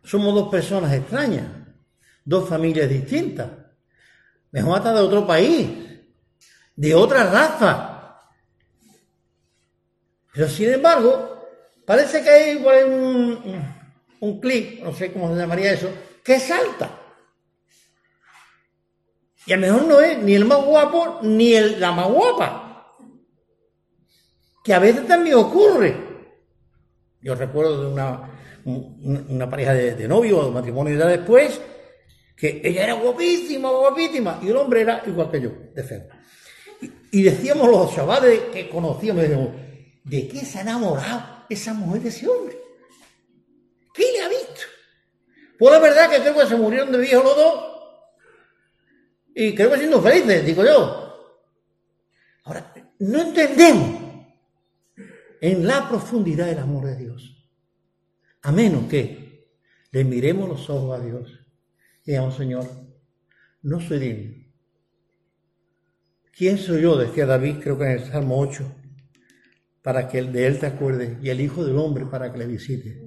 S4: Somos dos personas extrañas, dos familias distintas. Me mata de otro país, de otra raza. Pero sin embargo, Parece que hay un, un, clic, no sé cómo se llamaría eso, que salta. Y a lo mejor no es ni el más guapo ni el, la más guapa. Que a veces también ocurre. Yo recuerdo de una, una pareja de, novio o de matrimonio ya después, que ella era guapísima, guapísima, y el hombre era igual que yo, de fe. Y, decíamos los chavales que conocíamos, ¿de qué se ha enamorado? esa mujer de ese hombre? ¿Qué le ha visto? Pues la verdad que creo que se murieron de viejos los dos y creo que siendo felices, digo yo. Ahora, no entendemos en la profundidad del amor de Dios, a menos que le miremos los ojos a Dios y digamos, Señor, no soy digno. ¿Quién soy yo? Decía David, creo que en el Salmo 8 para que de él te acuerdes, y el Hijo del Hombre para que le visite.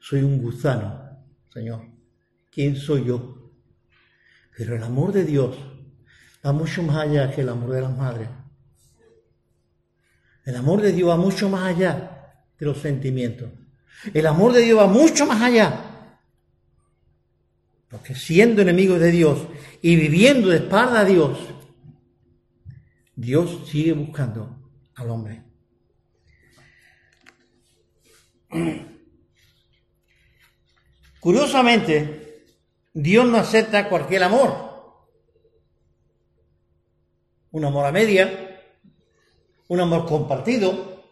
S4: Soy un gusano, Señor. ¿Quién soy yo? Pero el amor de Dios va mucho más allá que el amor de las madres. El amor de Dios va mucho más allá de los sentimientos. El amor de Dios va mucho más allá. Porque siendo enemigos de Dios y viviendo de espalda a Dios, Dios sigue buscando al hombre. [CLEARS THROAT] Curiosamente, Dios no acepta cualquier amor. Un amor a media, un amor compartido.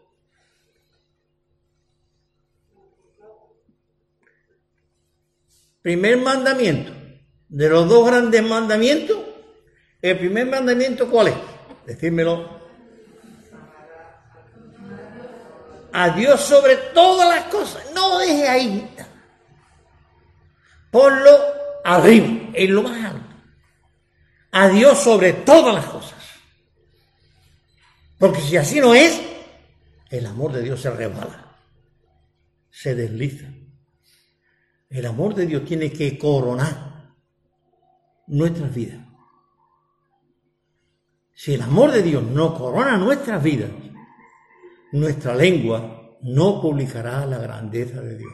S4: Primer mandamiento. De los dos grandes mandamientos, el primer mandamiento, ¿cuál es? Decírmelo a Dios sobre todas las cosas. No deje ahí. Ponlo arriba, en lo más alto. A Dios sobre todas las cosas. Porque si así no es, el amor de Dios se rebala, se desliza. El amor de Dios tiene que coronar nuestras vidas. Si el amor de Dios no corona nuestras vidas, nuestra lengua no publicará la grandeza de Dios.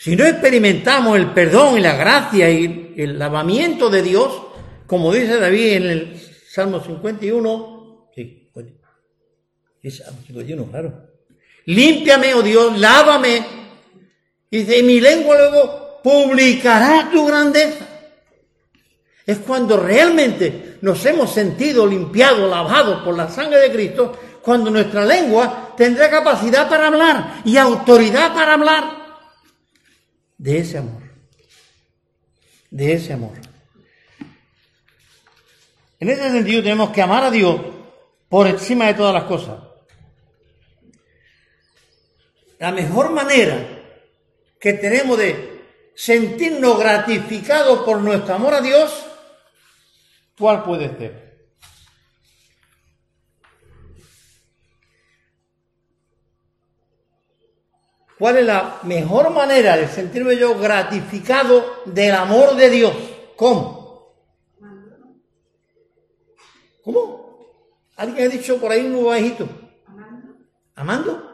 S4: Si no experimentamos el perdón y la gracia y el lavamiento de Dios, como dice David en el Salmo 51, sí, es Salmo 51, claro. Límpiame, oh Dios, lávame. Y dice, mi lengua luego publicará tu grandeza. Es cuando realmente nos hemos sentido limpiados, lavados por la sangre de Cristo, cuando nuestra lengua tendrá capacidad para hablar y autoridad para hablar de ese amor. De ese amor. En ese sentido tenemos que amar a Dios por encima de todas las cosas. La mejor manera que tenemos de sentirnos gratificados por nuestro amor a Dios ¿Cuál puede ser? ¿Cuál es la mejor manera de sentirme yo gratificado del amor de Dios? ¿Cómo? ¿Cómo? ¿Alguien ha dicho por ahí un bajito? Amando. ¿Amando?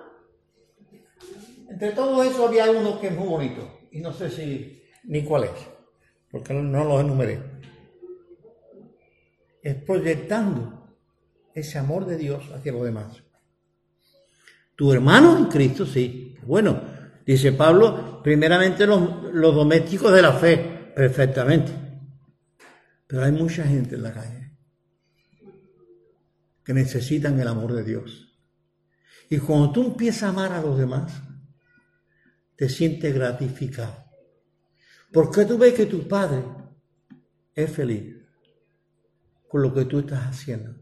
S4: Entre todo eso había uno que es muy bonito. Y no sé si ni cuál es, porque no los enumeré. Es proyectando ese amor de Dios hacia los demás. Tu hermano en Cristo, sí. Bueno, dice Pablo, primeramente los, domésticos de la fe, perfectamente. Pero hay mucha gente en la calle que necesitan el amor de Dios. Y cuando tú empiezas a amar a los demás, te sientes gratificado. Porque tú ves que tu padre es feliz con lo que tú estás haciendo.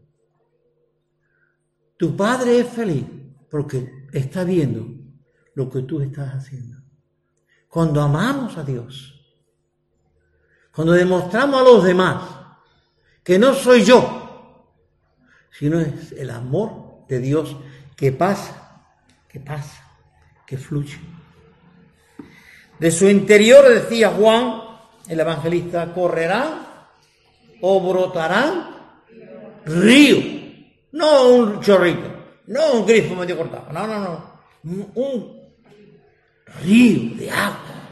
S4: Tu padre es feliz porque está viendo lo que tú estás haciendo. Cuando amamos a Dios, cuando demostramos a los demás que no soy yo, sino es el amor de Dios que pasa, que pasa, que fluye. De su interior, decía Juan, el evangelista, correrán o brotarán río, no un chorrito. No un grifo medio cortado, no, no, no. Un río de agua.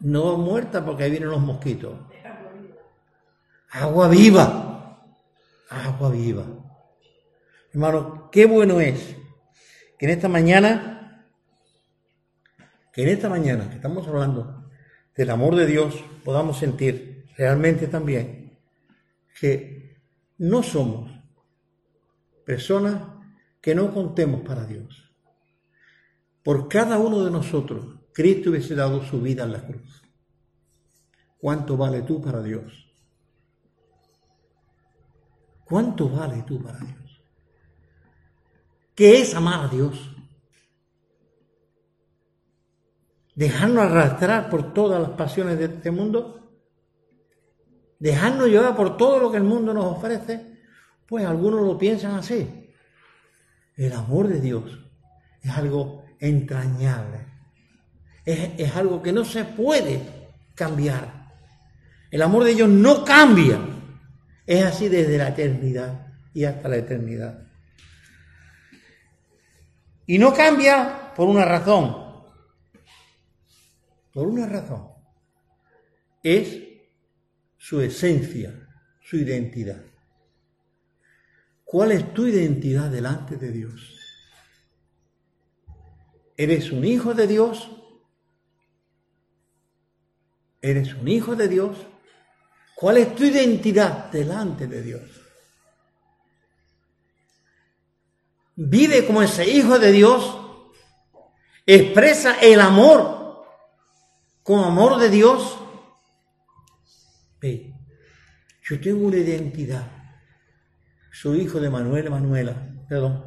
S4: No muerta porque ahí vienen los mosquitos. Agua viva. Agua viva. Hermano, qué bueno es que en esta mañana, que en esta mañana que estamos hablando del amor de Dios, podamos sentir realmente también que no somos personas que no contemos para Dios. Por cada uno de nosotros, Cristo hubiese dado su vida en la cruz. ¿Cuánto vale tú para Dios? ¿Cuánto vale tú para Dios? ¿Qué es amar a Dios? ¿Dejarnos arrastrar por todas las pasiones de este mundo? ¿Dejarnos llevar por todo lo que el mundo nos ofrece? Pues algunos lo piensan así. El amor de Dios es algo entrañable. Es, algo que no se puede cambiar. El amor de Dios no cambia. Es así desde la eternidad y hasta la eternidad. Y no cambia por una razón. Por una razón. Es su esencia, su identidad. ¿Cuál es tu identidad delante de Dios? ¿Eres un hijo de Dios? ¿Eres un hijo de Dios? ¿Cuál es tu identidad delante de Dios? Vive como ese hijo de Dios, expresa el amor como amor de Dios. Ve, yo tengo una identidad soy hijo de Manuel Manuela, perdón,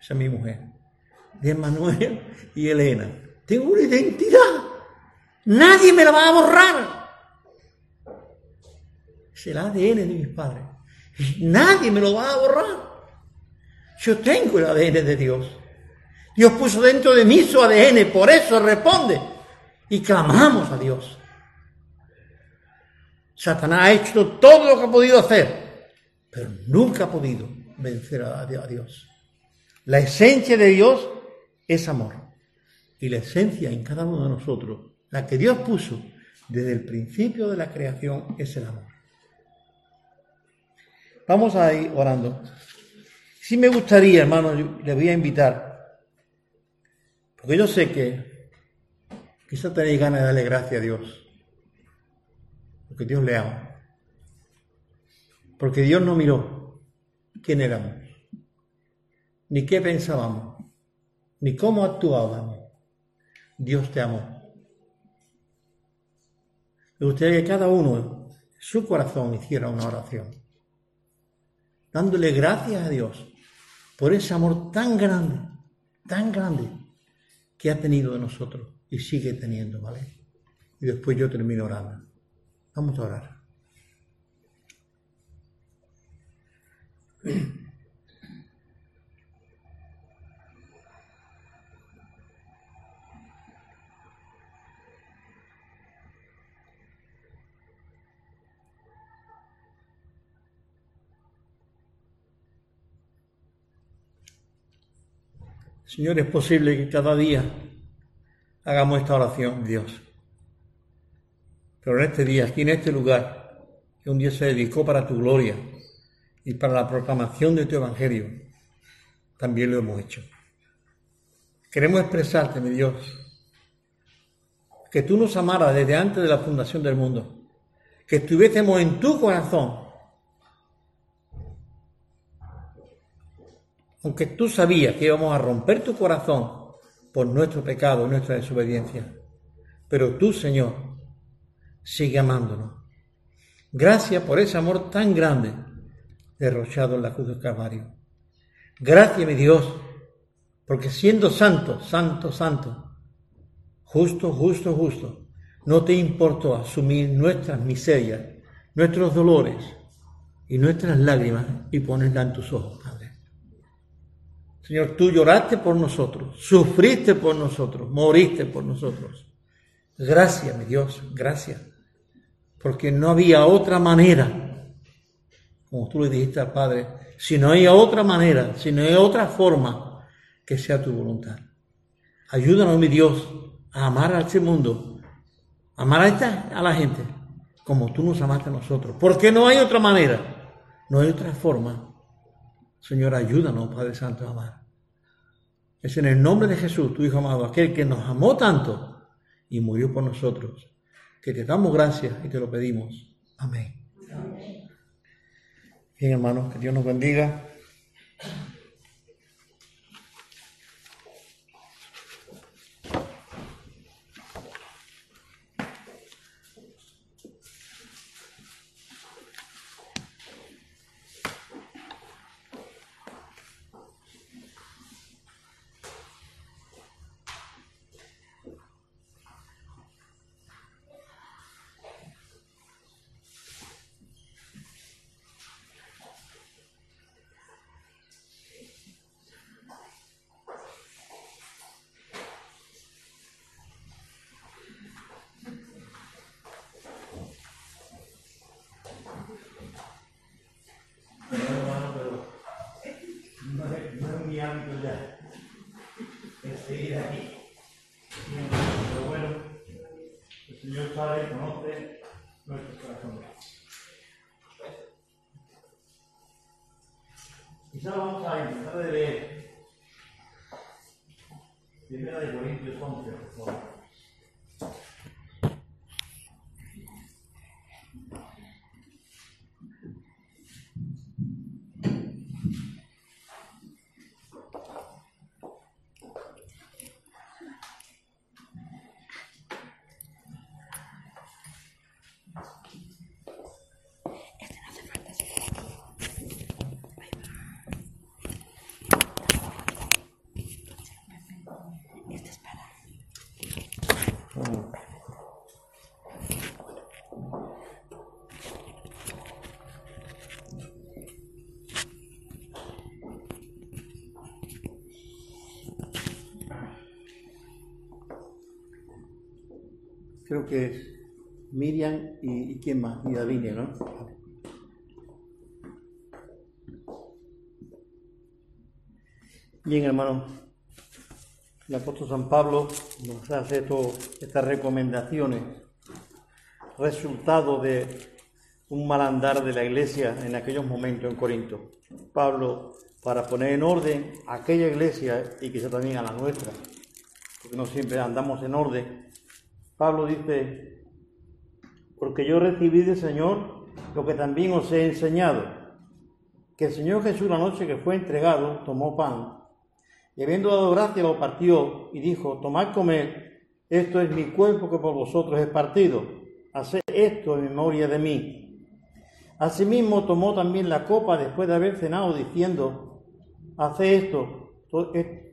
S4: esa es mi mujer, de Manuel y Elena. Tengo una identidad. Nadie me la va a borrar. Es el ADN de mis padres. Nadie me lo va a borrar. Yo tengo el ADN de Dios. Dios puso dentro de mí su ADN, por eso responde. Y clamamos a Dios. Satanás ha hecho todo lo que ha podido hacer pero nunca ha podido vencer a Dios. La esencia de Dios es amor. Y la esencia en cada uno de nosotros, la que Dios puso desde el principio de la creación, es el amor. Vamos a ir orando. Si me gustaría, hermano, le voy a invitar, porque yo sé que quizá tenéis ganas de darle gracias a Dios, porque Dios le ama. Porque Dios no miró quién éramos, ni qué pensábamos, ni cómo actuábamos. Dios te amó. Me gustaría que cada uno, su corazón, hiciera una oración, dándole gracias a Dios por ese amor tan grande, tan grande que ha tenido de nosotros y sigue teniendo, ¿vale? Y después yo termino orando. Vamos a orar. Señor, es posible que cada día hagamos esta oración, Dios. Pero en este día, aquí en este lugar, que un día se dedicó para tu gloria y para la proclamación de tu evangelio, también lo hemos hecho. Queremos expresarte, mi Dios, que tú nos amaras desde antes de la fundación del mundo, que estuviésemos en tu corazón, aunque tú sabías que íbamos a romper tu corazón por nuestro pecado, nuestra desobediencia, pero tú, Señor, sigue amándonos. Gracias por ese amor tan grande derrochado en la cruz del Calvario. Gracias, mi Dios, porque siendo santo, santo, santo, justo, justo, justo, no te importó asumir nuestras miserias, nuestros dolores y nuestras lágrimas y ponerlas en tus ojos, Padre. Señor, tú lloraste por nosotros, sufriste por nosotros, moriste por nosotros. Gracias, mi Dios, gracias. Porque no había otra manera, como tú le dijiste al Padre, si no hay otra manera, si no hay otra forma que sea tu voluntad. Ayúdanos, mi Dios, a amar a este mundo, amar a, esta, a la gente, como tú nos amaste a nosotros. Porque no hay otra manera, no hay otra forma. Señor, ayúdanos, Padre Santo, a amar. Es en el nombre de Jesús, tu Hijo amado, aquel que nos amó tanto y murió por nosotros, que te damos gracias y te lo pedimos. Amén. Bien, hermanos, que Dios nos bendiga. Creo que es Miriam y, quién más, y Davinia, ¿no? Bien, hermano, el apóstol San Pablo nos hace todas estas recomendaciones, resultado de un mal andar de la iglesia en aquellos momentos en Corinto. Pablo, para poner en orden aquella iglesia y quizá también a la nuestra, porque no siempre andamos en orden, Pablo dice, porque yo recibí del Señor lo que también os he enseñado, que el Señor Jesús la noche que fue entregado tomó pan y habiendo dado gracia lo partió y dijo, tomad comer, esto es mi cuerpo que por vosotros es partido, haced esto en memoria de mí. Asimismo tomó también la copa después de haber cenado diciendo, haced esto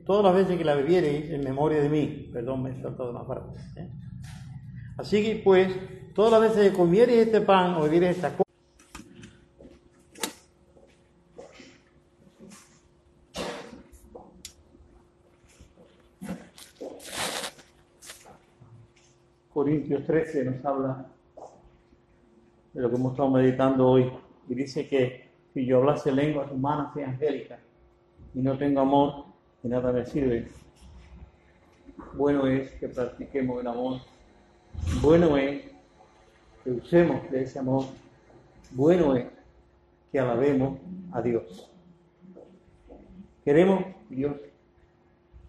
S4: todas las veces que la bebiereis en memoria de mí. Perdón, me he saltado una parte. Así que pues, todas las veces que comieres este pan o bebieres esta cosa, Corintios 13 nos habla de lo que hemos estado meditando hoy y dice que si yo hablase lenguas humanas y angélicas y no tengo amor, de nada me sirve. Bueno es que practiquemos el amor. Bueno es que usemos de ese amor. Bueno es que alabemos a Dios. Queremos, Dios,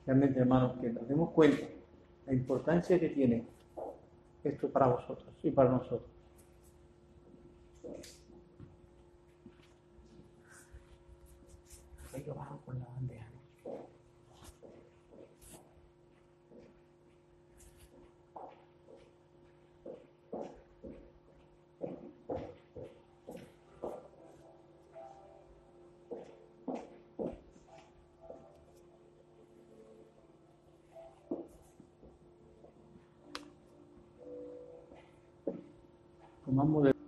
S4: realmente hermanos, que nos demos cuenta la importancia que tiene esto para vosotros y para nosotros. con la bandeja. Tomamos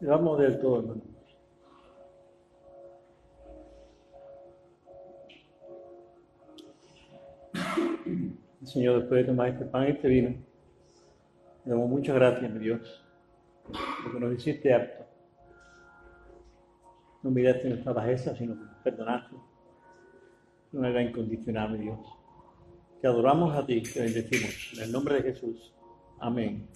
S4: Vamos del todo, hermano. Señor, después de tomar este pan y este vino, le damos muchas gracias, mi Dios, porque nos hiciste apto. No miraste nuestra bajeza, sino perdonaste de manera incondicional, mi Dios. Te adoramos a ti, te bendecimos. En el nombre de Jesús. Amén.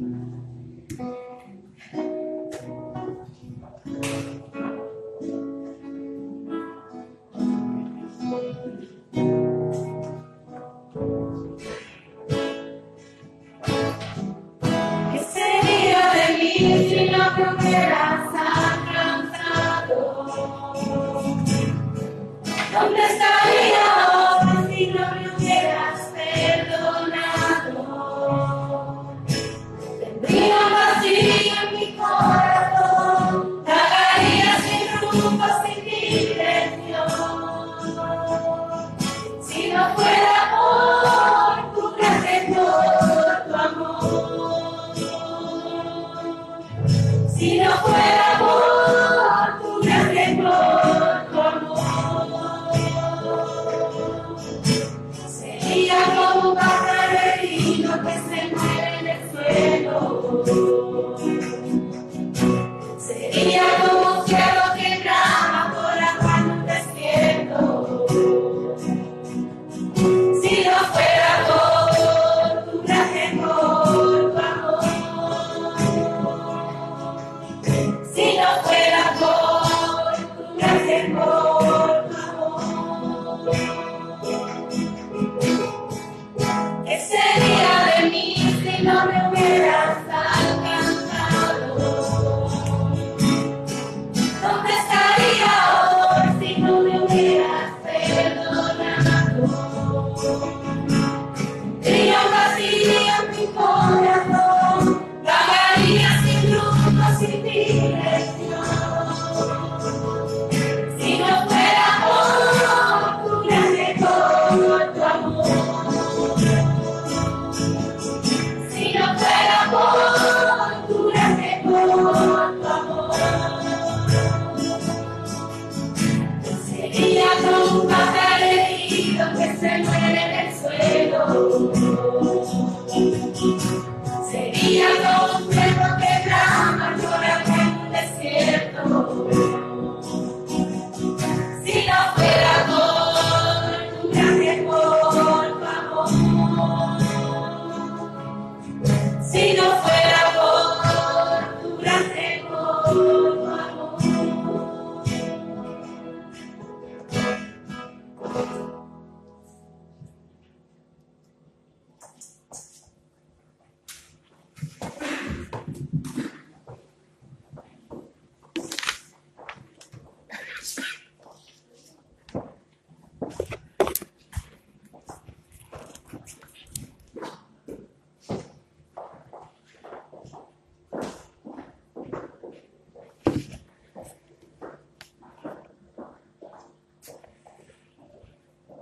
S4: Amen.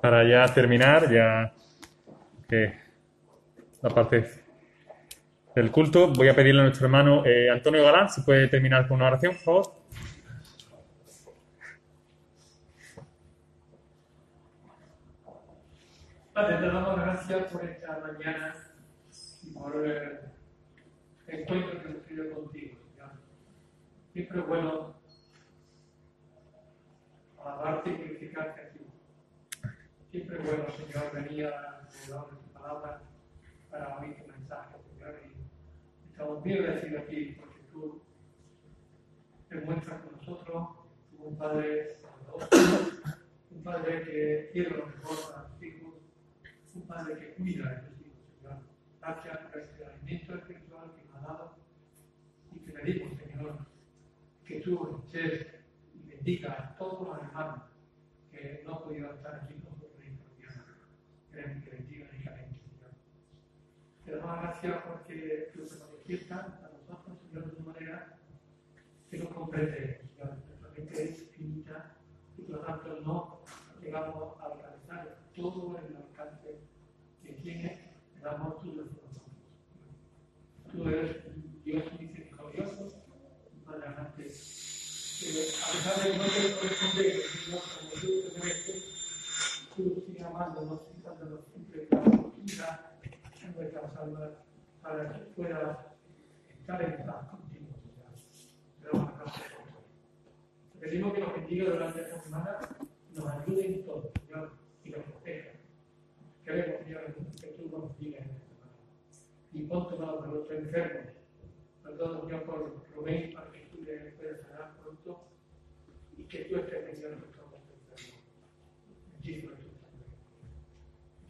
S5: para ya terminar, ya que la parte del culto, voy a pedirle a nuestro hermano eh, Antonio Galán si puede terminar con una oración, por favor.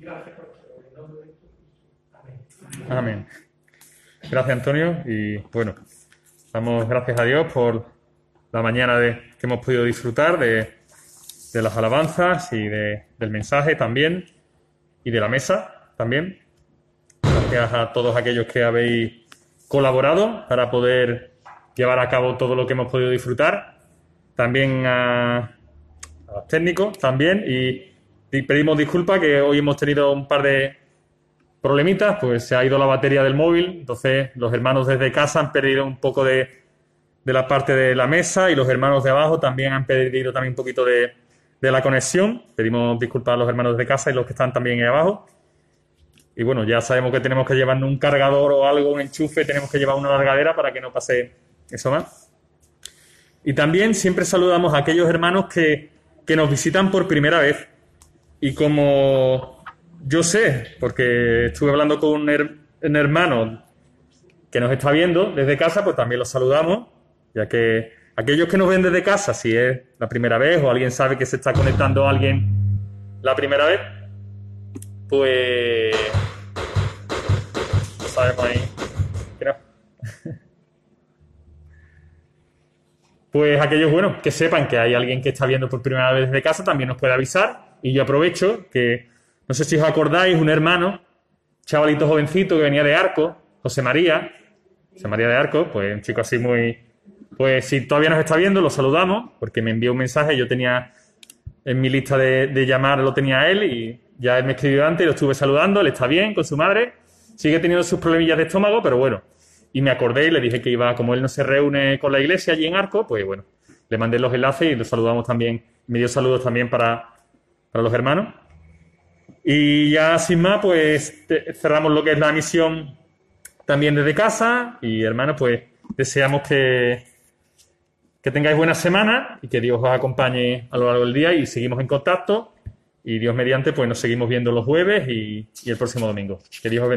S1: Gracias, profesor. En nombre de Amén.
S5: Amén. Gracias, Antonio. Y bueno, damos gracias a Dios por la mañana de, que hemos podido disfrutar de,
S1: de las alabanzas y de, del mensaje también y de la mesa también. Gracias a todos aquellos que habéis colaborado para poder llevar a cabo todo lo que hemos podido disfrutar. También a, a los técnicos también y pedimos disculpas que hoy hemos tenido un par de problemitas, pues se ha ido la batería del móvil, entonces los hermanos desde casa han perdido un poco de, la parte de la mesa y los hermanos de abajo también han perdido también un poquito de, la conexión. Pedimos disculpas a los hermanos de casa y los que están también ahí abajo. Y bueno, ya sabemos que tenemos que llevarnos un cargador o algo, un enchufe, tenemos que llevar una largadera para que no pase eso más. Y también siempre saludamos a aquellos hermanos que nos visitan por primera vez. Y como yo sé, porque estuve hablando con un, her- un hermano que nos está viendo desde casa, pues también los saludamos, ya que aquellos que nos ven desde casa, si es la primera vez o alguien sabe que se está conectando a alguien la primera vez, pues sabemos ahí no. [LAUGHS] Pues aquellos, bueno, que sepan que hay alguien que está viendo por primera vez desde casa, también nos puede avisar. Y yo aprovecho que, no sé si os acordáis, un hermano, chavalito jovencito que venía de Arco, José María, José María de Arco, pues un chico así muy... Pues si todavía nos está viendo, lo saludamos, porque me envió un mensaje, yo tenía en mi lista de, de llamar, lo tenía él y ya él me escribió antes lo estuve saludando, él está bien con su madre, sigue teniendo sus problemillas de estómago, pero bueno. Y me acordé y le dije que iba, como él no se reúne con la iglesia allí en Arco, pues bueno, le mandé los enlaces y lo saludamos también, me dio saludos también para, para los hermanos. Y ya sin más, pues cerramos lo que es la misión también desde casa y hermanos, pues deseamos que, que tengáis buena semana y que Dios os acompañe a lo largo del día y seguimos en contacto y Dios mediante, pues nos seguimos viendo los jueves y, y el próximo domingo. Que Dios os bendiga.